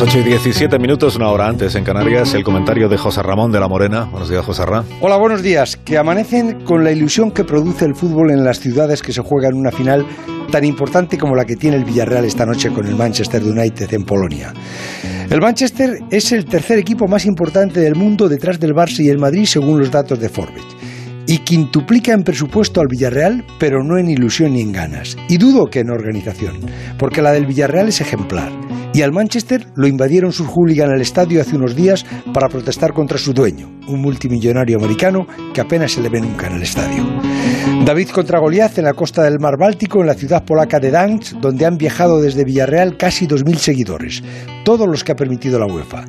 8 y 17 minutos, una hora antes en Canarias, el comentario de José Ramón de la Morena. Buenos días, José Ramón. Hola, buenos días. Que amanecen con la ilusión que produce el fútbol en las ciudades que se juegan una final tan importante como la que tiene el Villarreal esta noche con el Manchester United en Polonia. El Manchester es el tercer equipo más importante del mundo detrás del Barça y el Madrid según los datos de Forbes y quintuplica en presupuesto al Villarreal, pero no en ilusión ni en ganas. Y dudo que en organización, porque la del Villarreal es ejemplar. Y al Manchester lo invadieron sus hooligans al estadio hace unos días para protestar contra su dueño, un multimillonario americano que apenas se le ve nunca en el estadio. David contra Goliath en la costa del mar Báltico, en la ciudad polaca de Dansk, donde han viajado desde Villarreal casi 2.000 seguidores, todos los que ha permitido la UEFA.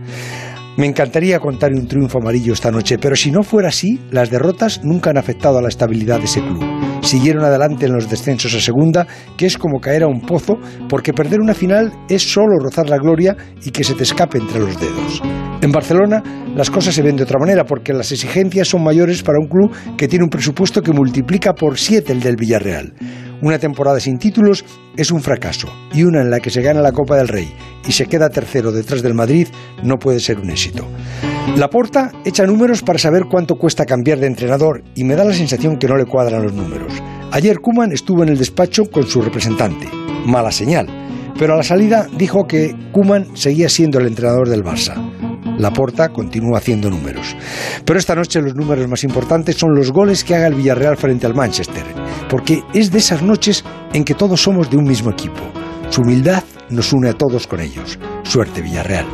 Me encantaría contar un triunfo amarillo esta noche, pero si no fuera así, las derrotas nunca han afectado a la estabilidad de ese club. Siguieron adelante en los descensos a segunda, que es como caer a un pozo, porque perder una final es solo rozar la gloria y que se te escape entre los dedos. En Barcelona las cosas se ven de otra manera, porque las exigencias son mayores para un club que tiene un presupuesto que multiplica por siete el del Villarreal. Una temporada sin títulos es un fracaso y una en la que se gana la Copa del Rey y se queda tercero detrás del Madrid no puede ser un éxito. La Porta echa números para saber cuánto cuesta cambiar de entrenador y me da la sensación que no le cuadran los números. Ayer Kuman estuvo en el despacho con su representante. Mala señal. Pero a la salida dijo que Kuman seguía siendo el entrenador del Barça. Laporta continúa haciendo números. Pero esta noche los números más importantes son los goles que haga el Villarreal frente al Manchester, porque es de esas noches en que todos somos de un mismo equipo. Su humildad nos une a todos con ellos. Suerte Villarreal.